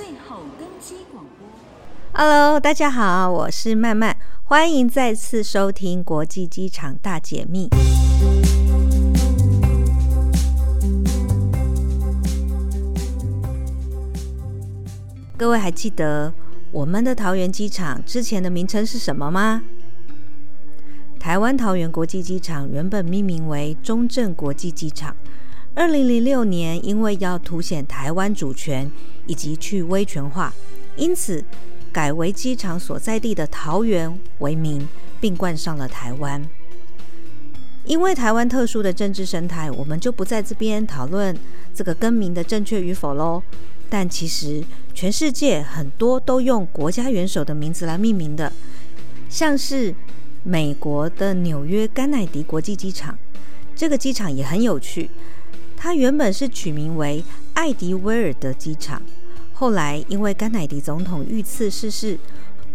最后登机广播。Hello，大家好，我是曼曼，欢迎再次收听国际机场大解密。各位还记得我们的桃园机场之前的名称是什么吗？台湾桃园国际机场原本命名为中正国际机场。二零零六年，因为要凸显台湾主权以及去威权化，因此改为机场所在地的桃园为名，并冠上了台湾。因为台湾特殊的政治生态，我们就不在这边讨论这个更名的正确与否喽。但其实全世界很多都用国家元首的名字来命名的，像是美国的纽约甘乃迪国际机场，这个机场也很有趣。它原本是取名为艾迪威尔德机场，后来因为甘乃迪总统遇刺逝世，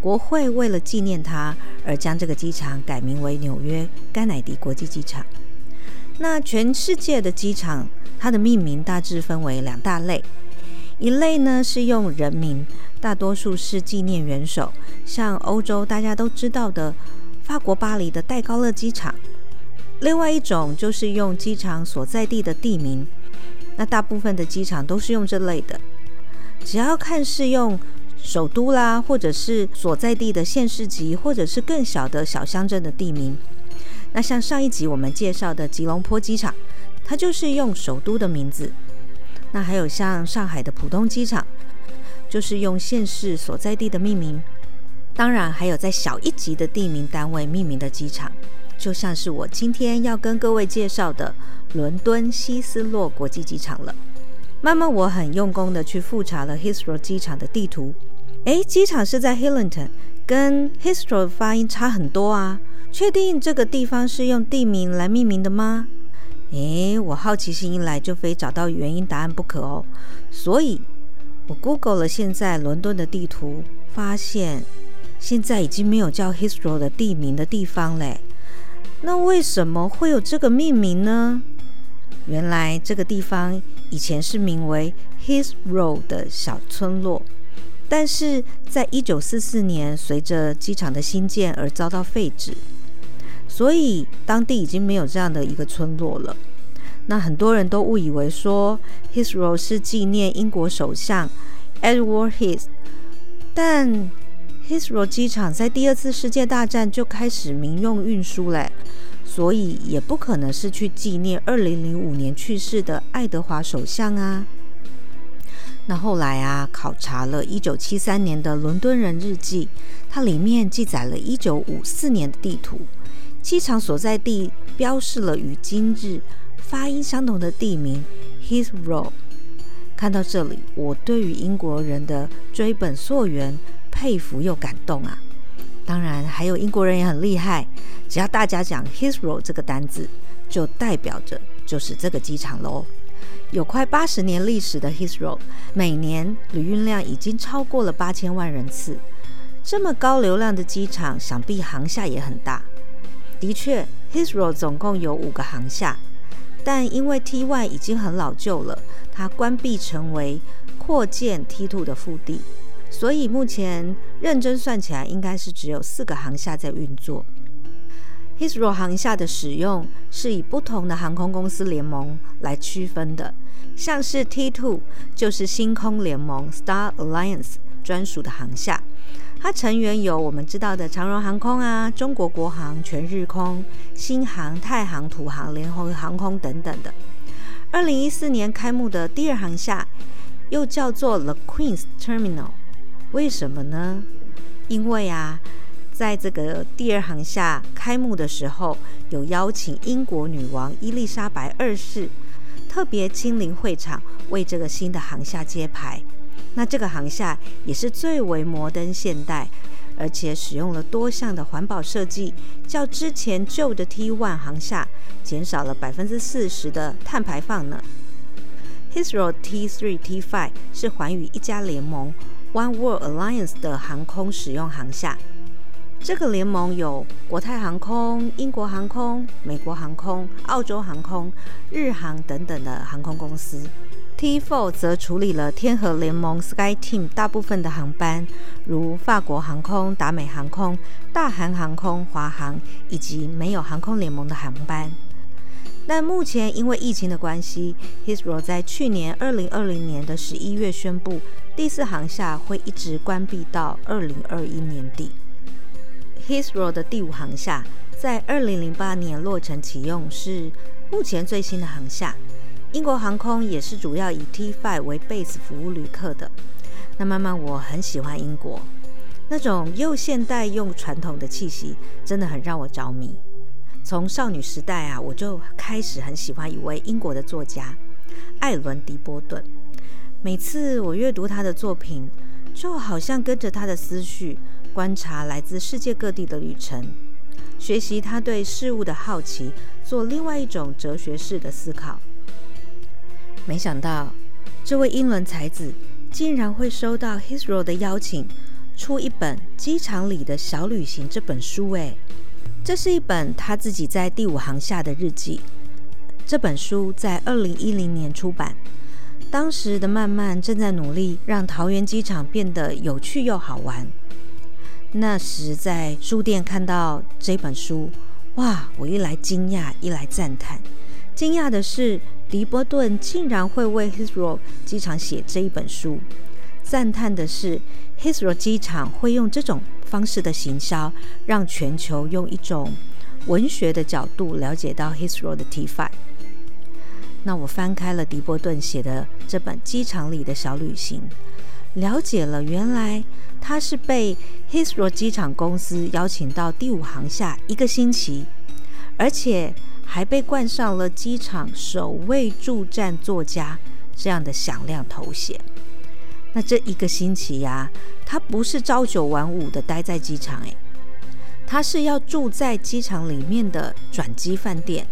国会为了纪念他而将这个机场改名为纽约甘乃迪国际机场。那全世界的机场，它的命名大致分为两大类，一类呢是用人名，大多数是纪念元首，像欧洲大家都知道的法国巴黎的戴高乐机场。另外一种就是用机场所在地的地名，那大部分的机场都是用这类的。只要看是用首都啦，或者是所在地的县市级，或者是更小的小乡镇的地名。那像上一集我们介绍的吉隆坡机场，它就是用首都的名字。那还有像上海的浦东机场，就是用县市所在地的命名。当然还有在小一级的地名单位命名的机场。就像是我今天要跟各位介绍的伦敦希斯洛国际机场了。慢慢，我很用功的去复查了 h i s t r o 机场的地图。诶，机场是在 Hillington，跟 h i s t r o 发音差很多啊。确定这个地方是用地名来命名的吗？诶，我好奇心一来就非找到原因答案不可哦。所以，我 Google 了现在伦敦的地图，发现现在已经没有叫 h i s t r o 的地名的地方嘞。那为什么会有这个命名呢？原来这个地方以前是名为 Heathrow 的小村落，但是在一九四四年随着机场的兴建而遭到废止，所以当地已经没有这样的一个村落了。那很多人都误以为说 Heathrow 是纪念英国首相 Edward Heath，但 Heathrow 机场在第二次世界大战就开始民用运输嘞，所以也不可能是去纪念二零零五年去世的爱德华首相啊。那后来啊，考察了一九七三年的伦敦人日记，它里面记载了一九五四年的地图，机场所在地标示了与今日发音相同的地名 Heathrow。看到这里，我对于英国人的追本溯源。佩服又感动啊！当然，还有英国人也很厉害。只要大家讲 Heathrow 这个单字，就代表着就是这个机场喽。有快八十年历史的 Heathrow，每年旅运量已经超过了八千万人次。这么高流量的机场，想必航厦也很大。的确，Heathrow 总共有五个航厦，但因为 T1 已经很老旧了，它关闭成为扩建 T2 的腹地。所以目前认真算起来，应该是只有四个航厦在运作。Heathrow 航厦的使用是以不同的航空公司联盟来区分的，像是 T2 就是星空联盟 Star Alliance 专属的航厦，它成员有我们知道的长荣航空啊、中国国航、全日空、新航、太航、土航、联合航空等等的。二零一四年开幕的第二航厦又叫做 The Queen's Terminal。为什么呢？因为啊，在这个第二航厦开幕的时候，有邀请英国女王伊丽莎白二世特别亲临会场，为这个新的航厦揭牌。那这个航厦也是最为摩登现代，而且使用了多项的环保设计，较之前旧的 T1 航厦减少了百分之四十的碳排放呢。Heathrow T3、T5 是寰宇一家联盟。One World Alliance 的航空使用航厦，这个联盟有国泰航空、英国航空、美国航空、澳洲航空、日航等等的航空公司。T4 则处理了天河联盟 SkyTeam 大部分的航班，如法国航空、达美航空、大韩航空、华航以及没有航空联盟的航班。但目前因为疫情的关系，Hisro 在去年二零二零年的十一月宣布，第四航厦会一直关闭到二零二一年底。Hisro 的第五航厦在二零零八年落成启用，是目前最新的航厦。英国航空也是主要以 T5 为 base 服务旅客的。那慢慢我很喜欢英国，那种又现代又传统的气息，真的很让我着迷。从少女时代啊，我就开始很喜欢一位英国的作家艾伦·狄波顿。每次我阅读他的作品，就好像跟着他的思绪，观察来自世界各地的旅程，学习他对事物的好奇，做另外一种哲学式的思考。没想到，这位英伦才子竟然会收到 h i s r o 的邀请，出一本《机场里的小旅行》这本书。诶，这是一本他自己在第五行下的日记。这本书在二零一零年出版。当时的曼曼正在努力让桃园机场变得有趣又好玩。那时在书店看到这本书，哇！我一来惊讶，一来赞叹。惊讶的是，迪波顿竟然会为 Heathrow 机场写这一本书；赞叹的是，Heathrow 机场会用这种方式的行销，让全球用一种文学的角度了解到 Hisro 的 T5。那我翻开了迪波顿写的这本《机场里的小旅行》，了解了原来他是被 Hisro 机场公司邀请到第五航厦一个星期，而且。还被冠上了机场首位驻站作家这样的响亮头衔。那这一个星期呀，他不是朝九晚五的待在机场，诶，他是要住在机场里面的转机饭店，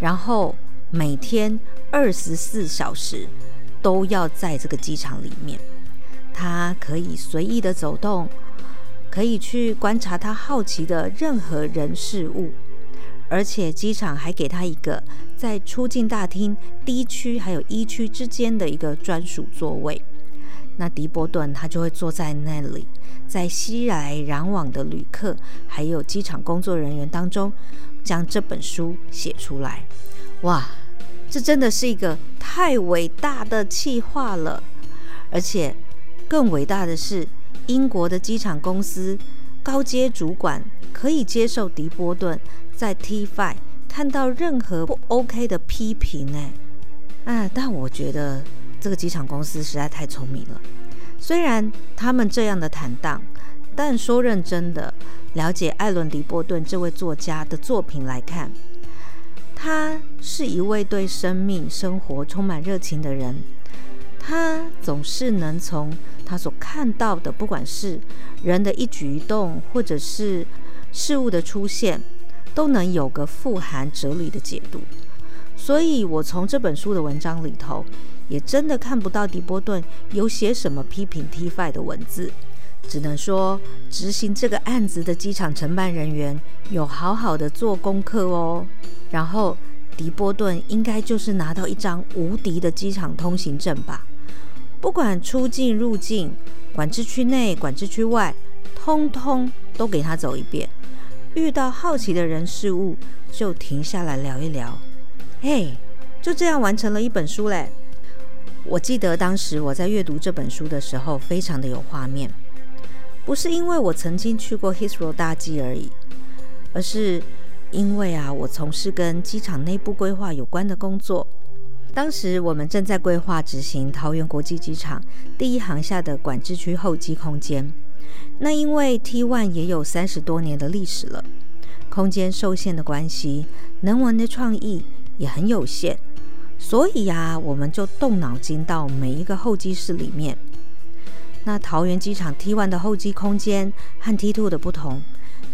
然后每天二十四小时都要在这个机场里面。他可以随意的走动，可以去观察他好奇的任何人事物。而且机场还给他一个在出境大厅 D 区还有 E 区之间的一个专属座位，那迪波顿他就会坐在那里，在熙来攘往的旅客还有机场工作人员当中，将这本书写出来。哇，这真的是一个太伟大的企划了！而且更伟大的是，英国的机场公司高阶主管可以接受迪波顿。在 T5 看到任何不 OK 的批评呢？啊，但我觉得这个机场公司实在太聪明了。虽然他们这样的坦荡，但说认真的，了解艾伦·迪波顿这位作家的作品来看，他是一位对生命、生活充满热情的人。他总是能从他所看到的，不管是人的一举一动，或者是事物的出现。都能有个富含哲理的解读，所以我从这本书的文章里头，也真的看不到迪波顿有写什么批评 T5 的文字，只能说执行这个案子的机场承办人员有好好的做功课哦。然后迪波顿应该就是拿到一张无敌的机场通行证吧，不管出境入境、管制区内、管制区外，通通都给他走一遍。遇到好奇的人事物，就停下来聊一聊。嘿，就这样完成了一本书嘞！我记得当时我在阅读这本书的时候，非常的有画面。不是因为我曾经去过 Histro 大机而已，而是因为啊，我从事跟机场内部规划有关的工作。当时我们正在规划执行桃园国际机场第一航厦的管制区候机空间。那因为 T1 也有三十多年的历史了，空间受限的关系，能玩的创意也很有限，所以呀、我们就动脑筋到每一个候机室里面。那桃园机场 T1 的候机空间和 T2 的不同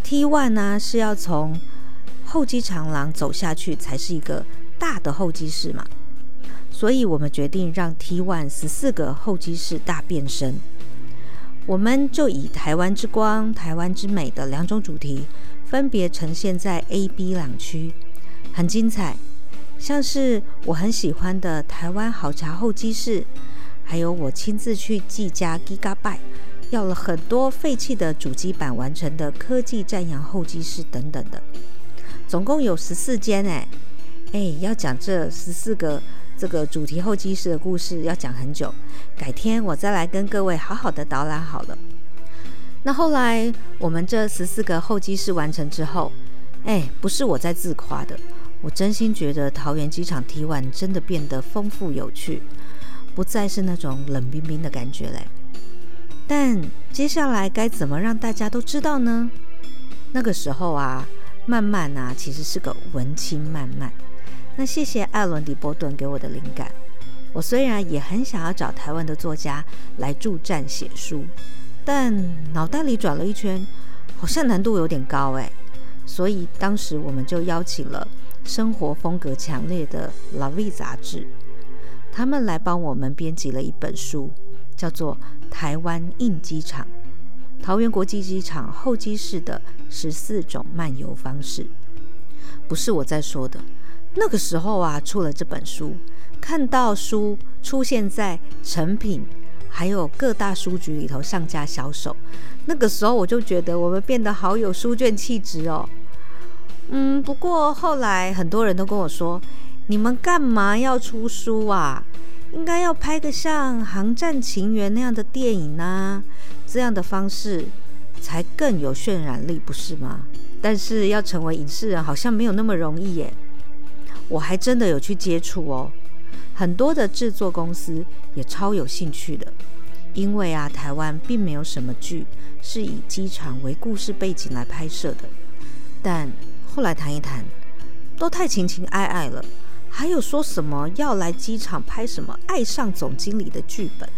，T1 呢是要从候机长廊走下去才是一个大的候机室嘛，所以我们决定让 T1 十四个候机室大变身。我们就以台湾之光、台湾之美的两种主题，分别呈现在 A、B 两区，很精彩。像是我很喜欢的台湾好茶候机室，还有我亲自去技嘉 Gigabyte 要了很多废弃的主机板完成的科技战扬候机室等等的，总共有十四间哎哎，要讲这十四个这个主题候机室的故事要讲很久，改天我再来跟各位好好的导览好了。那后来我们这十四个候机室完成之后，哎，不是我在自夸的，我真心觉得桃园机场 T1 真的变得丰富有趣，不再是那种冷冰冰的感觉嘞。但接下来该怎么让大家都知道呢？那个时候啊，漫漫啊，其实是个文青漫漫。那谢谢艾伦·迪波顿给我的灵感。我虽然也很想要找台湾的作家来助战写书，但脑袋里转了一圈，好像难度有点高哎。所以当时我们就邀请了生活风格强烈的《La Vie》杂志，他们来帮我们编辑了一本书。叫做台湾印机场，桃园国际机场候机室的十四种漫游方式，不是我在说的。那个时候啊，出了这本书，看到书出现在诚品，还有各大书局里头上架销售，那个时候我就觉得我们变得好有书卷气质哦。嗯，不过后来很多人都跟我说，你们干嘛要出书啊？应该要拍个像《航站情缘》那样的电影呢、这样的方式才更有渲染力，不是吗？但是要成为影视人，好像没有那么容易耶。我还真的有去接触哦，很多的制作公司也超有兴趣的，因为啊，台湾并没有什么剧是以机场为故事背景来拍摄的。但后来谈一谈，都太情情爱爱了。还有说什么要来机场拍什么爱上总经理的剧本，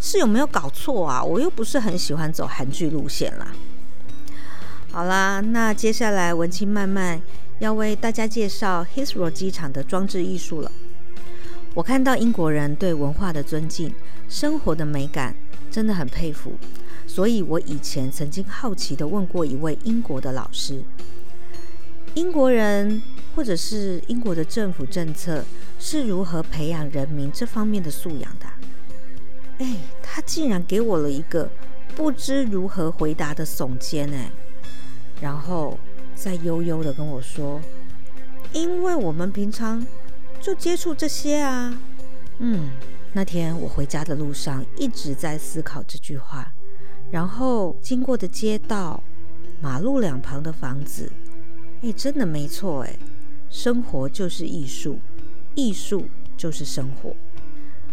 是有没有搞错啊？我又不是很喜欢走韩剧路线啦。好啦，那接下来文青漫漫要为大家介绍 Heathrow 机场的装置艺术了。我看到英国人对文化的尊敬，生活的美感，真的很佩服。所以我以前曾经好奇地问过一位英国的老师，英国人。或者是英国的政府政策是如何培养人民这方面的素养的？哎，他竟然给我了一个不知如何回答的耸肩哎，然后再悠悠的跟我说：“因为我们平常就接触这些啊。”嗯，那天我回家的路上一直在思考这句话，然后经过的街道、马路两旁的房子，哎，真的没错哎。生活就是艺术，艺术就是生活，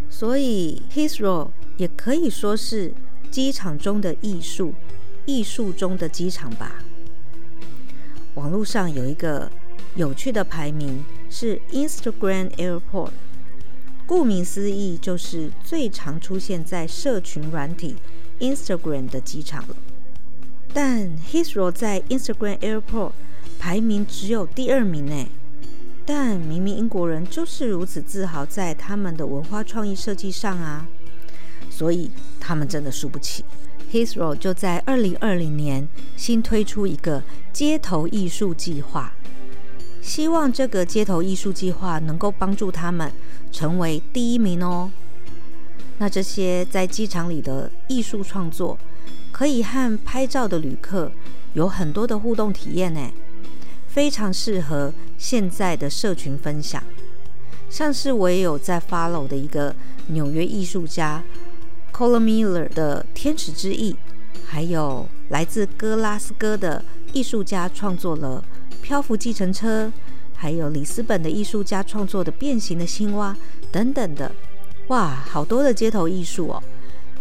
所以 Hisro 也可以说是机场中的艺术，艺术中的机场吧。网络上有一个有趣的排名，是 Instagram Airport，顾名思义就是最常出现在社群软体 Instagram 的机场了。但 Hisro 在 Instagram Airport 排名只有第二名呢。但明明英国人就是如此自豪在他们的文化创意设计上啊，所以他们真的输不起。Heathrow 就在二零二零年新推出一个街头艺术计划，希望这个街头艺术计划能够帮助他们成为第一名哦。那这些在机场里的艺术创作，可以和拍照的旅客有很多的互动体验呢。非常适合现在的社群分享，像是我也有在 follow 的一个纽约艺术家 Colin Miller 的《天使之翼》，还有来自哥拉斯哥的艺术家创作了《漂浮计程车》，还有里斯本的艺术家创作的变形的青蛙等等的，哇，好多的街头艺术哦！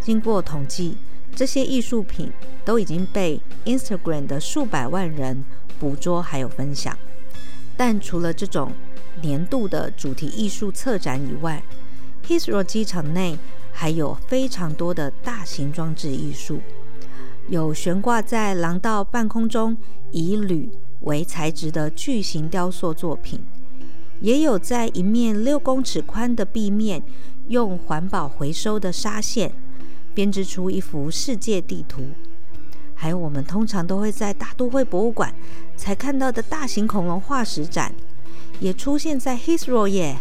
经过统计，这些艺术品都已经被 Instagram 的数百万人。捕捉还有分享，但除了这种年度的主题艺术策展以外，Hisro 机场内还有非常多的大型装置艺术，有悬挂在廊道半空中以铝为材质的巨型雕塑作品，也有在一面六公尺宽的壁面用环保回收的纱线编织出一幅世界地图。还有我们通常都会在大都会博物馆才看到的大型恐龙化石展，也出现在 h i s r o 耶。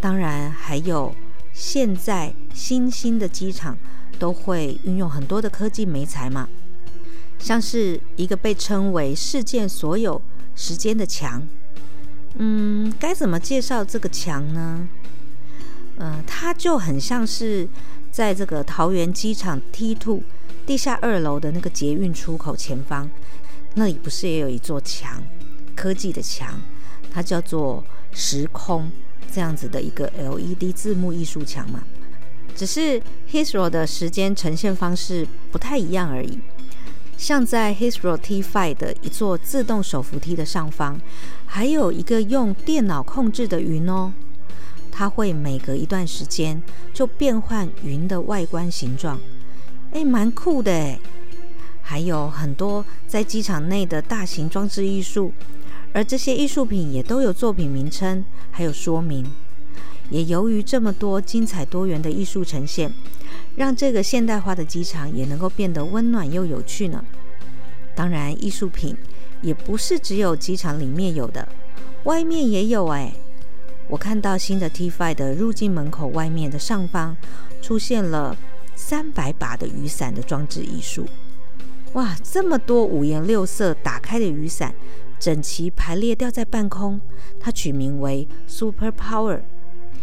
当然，还有现在新兴的机场都会运用很多的科技媒材嘛，像是一个被称为世界所有时间的墙。嗯，该怎么介绍这个墙呢？呃，它就很像是在这个桃园机场 T2 地下二楼的那个捷运出口前方，那里不是也有一座墙，科技的墙，它叫做时空这样子的一个 LED 字幕艺术墙嘛。只是 HISTRO 的时间呈现方式不太一样而已。像在 Heathrow T5 的一座自动手扶梯的上方，还有一个用电脑控制的云哦。它会每隔一段时间就变换云的外观形状，哎，蛮酷的哎！还有很多在机场内的大型装置艺术，而这些艺术品也都有作品名称，还有说明。也由于这么多精彩多元的艺术呈现，让这个现代化的机场也能够变得温暖又有趣呢。当然，艺术品也不是只有机场里面有的，外面也有哎。我看到新的 T5 的入境门口外面的上方出现了三百把的雨伞的装置艺术，哇，这么多五颜六色打开的雨伞，整齐排列吊在半空，它取名为 Super Power。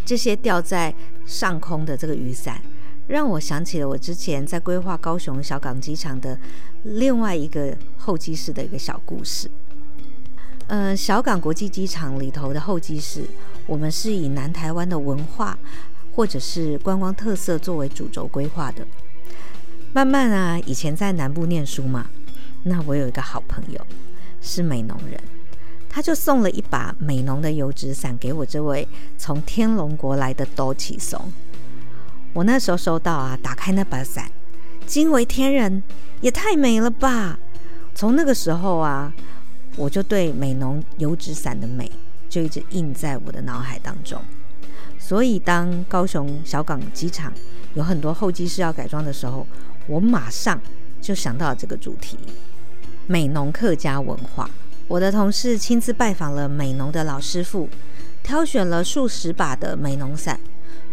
这些吊在上空的这个雨伞，让我想起了我之前在规划高雄小港机场的另外一个候机室的一个小故事。呃，小港国际机场里头的候机室。我们是以南台湾的文化或者是观光特色作为主轴规划的。慢慢啊，以前在南部念书嘛，那我有一个好朋友是美浓人，他就送了一把美浓的油纸伞给我这位从天龙国来的多启松。我那时候收到啊，打开那把伞，惊为天人，也太美了吧！从那个时候啊，我就对美浓油纸伞的美。就一直印在我的脑海当中，所以当高雄小港机场有很多候机室要改装的时候，我马上就想到了这个主题——美浓客家文化。我的同事亲自拜访了美浓的老师傅，挑选了数十把的美浓伞，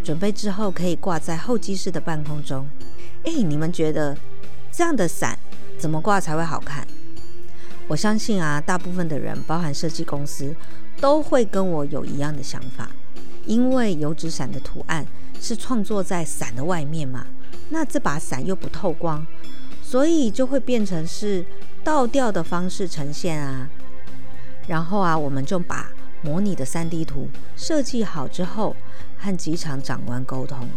准备之后可以挂在候机室的半空中。哎，你们觉得这样的伞怎么挂才会好看？我相信啊，大部分的人，包含设计公司。都会跟我有一样的想法，因为油纸伞的图案是创作在伞的外面嘛，那这把伞又不透光，所以就会变成是倒吊的方式呈现啊。然后啊，我们就把模拟的 3D 图设计好之后，和机场长官沟通，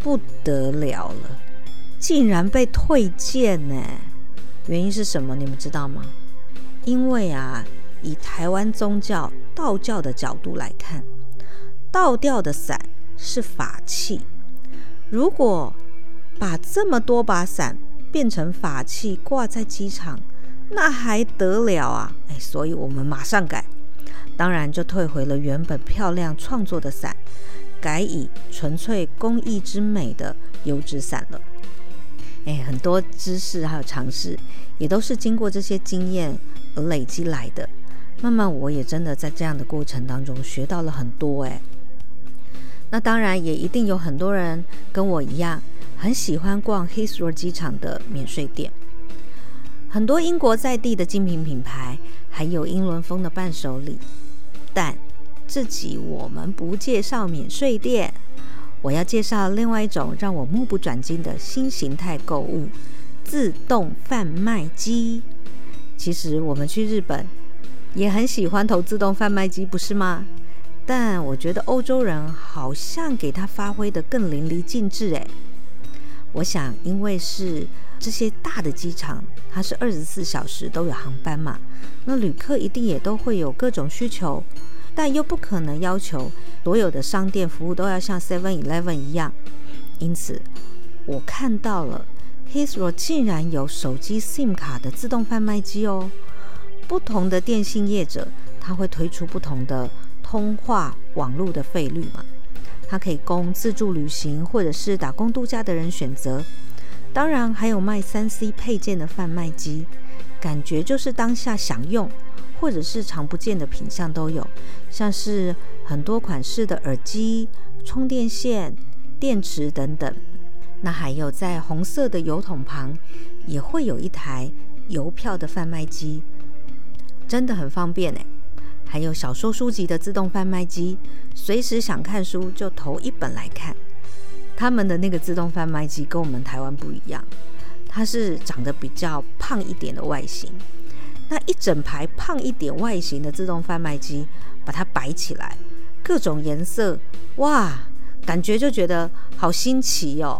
不得了了，竟然被退件呢！原因是什么？你们知道吗？因为啊。以台湾宗教道教的角度来看，倒吊的伞是法器。如果把这么多把伞变成法器挂在机场，那还得了啊！哎，所以我们马上改，当然就退回了原本漂亮创作的伞，改以纯粹工艺之美的油纸伞了。哎，很多知识还有常识，也都是经过这些经验而累积来的。慢慢，我也真的在这样的过程当中学到了很多哎。那当然，也一定有很多人跟我一样，很喜欢逛 Heathrow 机场的免税店。很多英国在地的精品品牌，还有英伦风的伴手礼。但这集我们不介绍免税店，我要介绍另外一种让我目不转睛的新形态购物——自动贩卖机。其实我们去日本。也很喜欢投自动贩卖机，不是吗？但我觉得欧洲人好像给它发挥得更淋漓尽致诶。我想，因为是这些大的机场，它是二十四小时都有航班嘛，那旅客一定也都会有各种需求，但又不可能要求所有的商店服务都要像 Seven Eleven 一样。因此，我看到了 Hisro 竟然有手机 SIM 卡的自动贩卖机哦。不同的电信业者，他会推出不同的通话网络的费率嘛？它可以供自助旅行或者是打工度假的人选择。当然，还有卖三 C 配件的贩卖机，感觉就是当下想用或者是常不见的品项都有，像是很多款式的耳机、充电线、电池等等。那还有在红色的邮筒旁，也会有一台邮票的贩卖机，真的很方便诶。还有小说书籍的自动贩卖机，随时想看书就投一本来看。他们的那个自动贩卖机跟我们台湾不一样，它是长得比较胖一点的外形。那一整排胖一点外形的自动贩卖机，把它摆起来，各种颜色，哇，感觉就觉得好新奇哦。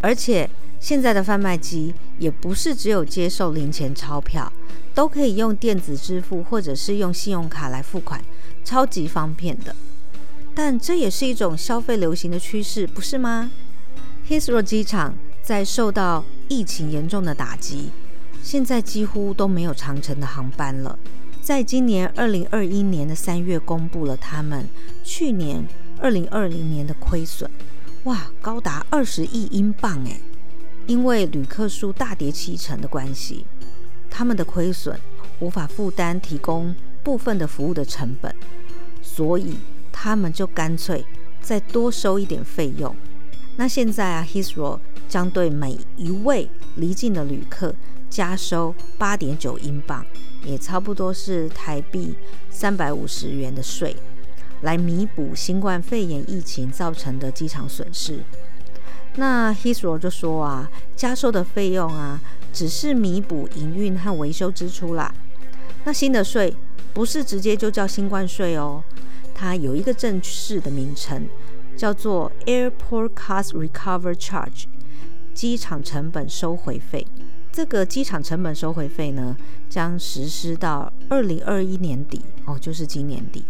而且现在的贩卖机也不是只有接受零钱钞票。都可以用电子支付，或者是用信用卡来付款，超级方便的。但这也是一种消费流行的趋势，不是吗？Heathrow 机场在受到疫情严重的打击，现在几乎都没有长程的航班了。在今年二零二一年的三月，公布了他们去年二零二零年的亏损，哇，高达二十亿英镑诶，因为旅客数大跌七成的关系。他们的亏损无法负担提供部分的服务的成本，所以他们就干脆再多收一点费用。那现在啊 h i s r o 将对每一位离境的旅客加收八点九英镑，也差不多是台币三百五十元的税，来弥补新冠肺炎疫情造成的机场损失。那 h i s r o 就说啊，加收的费用啊。只是弥补营运和维修支出啦。那新的税不是直接就叫新冠税哦，它有一个正式的名称，叫做 Airport Cost Recovery Charge，机场成本收回费。这个机场成本收回费呢，将实施到二零二一年底哦，就是今年底。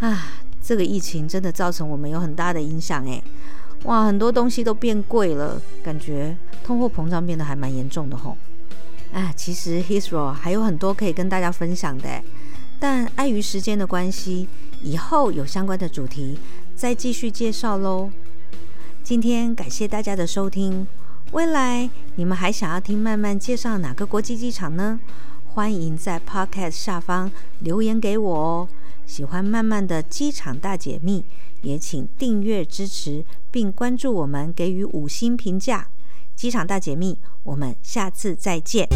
啊，这个疫情真的造成我们有很大的影响诶。哇，很多东西都变贵了，感觉通货膨胀变得还蛮严重的吼。啊，其实 Hisro 还有很多可以跟大家分享的，但碍于时间的关系，以后有相关的主题再继续介绍喽。今天感谢大家的收听，未来你们还想要听曼曼介绍哪个国际机场呢？欢迎在 Podcast 下方留言给我哦。喜欢曼曼的机场大解密，也请订阅支持，并关注我们，给予五星评价。机场大解密，我们下次再见。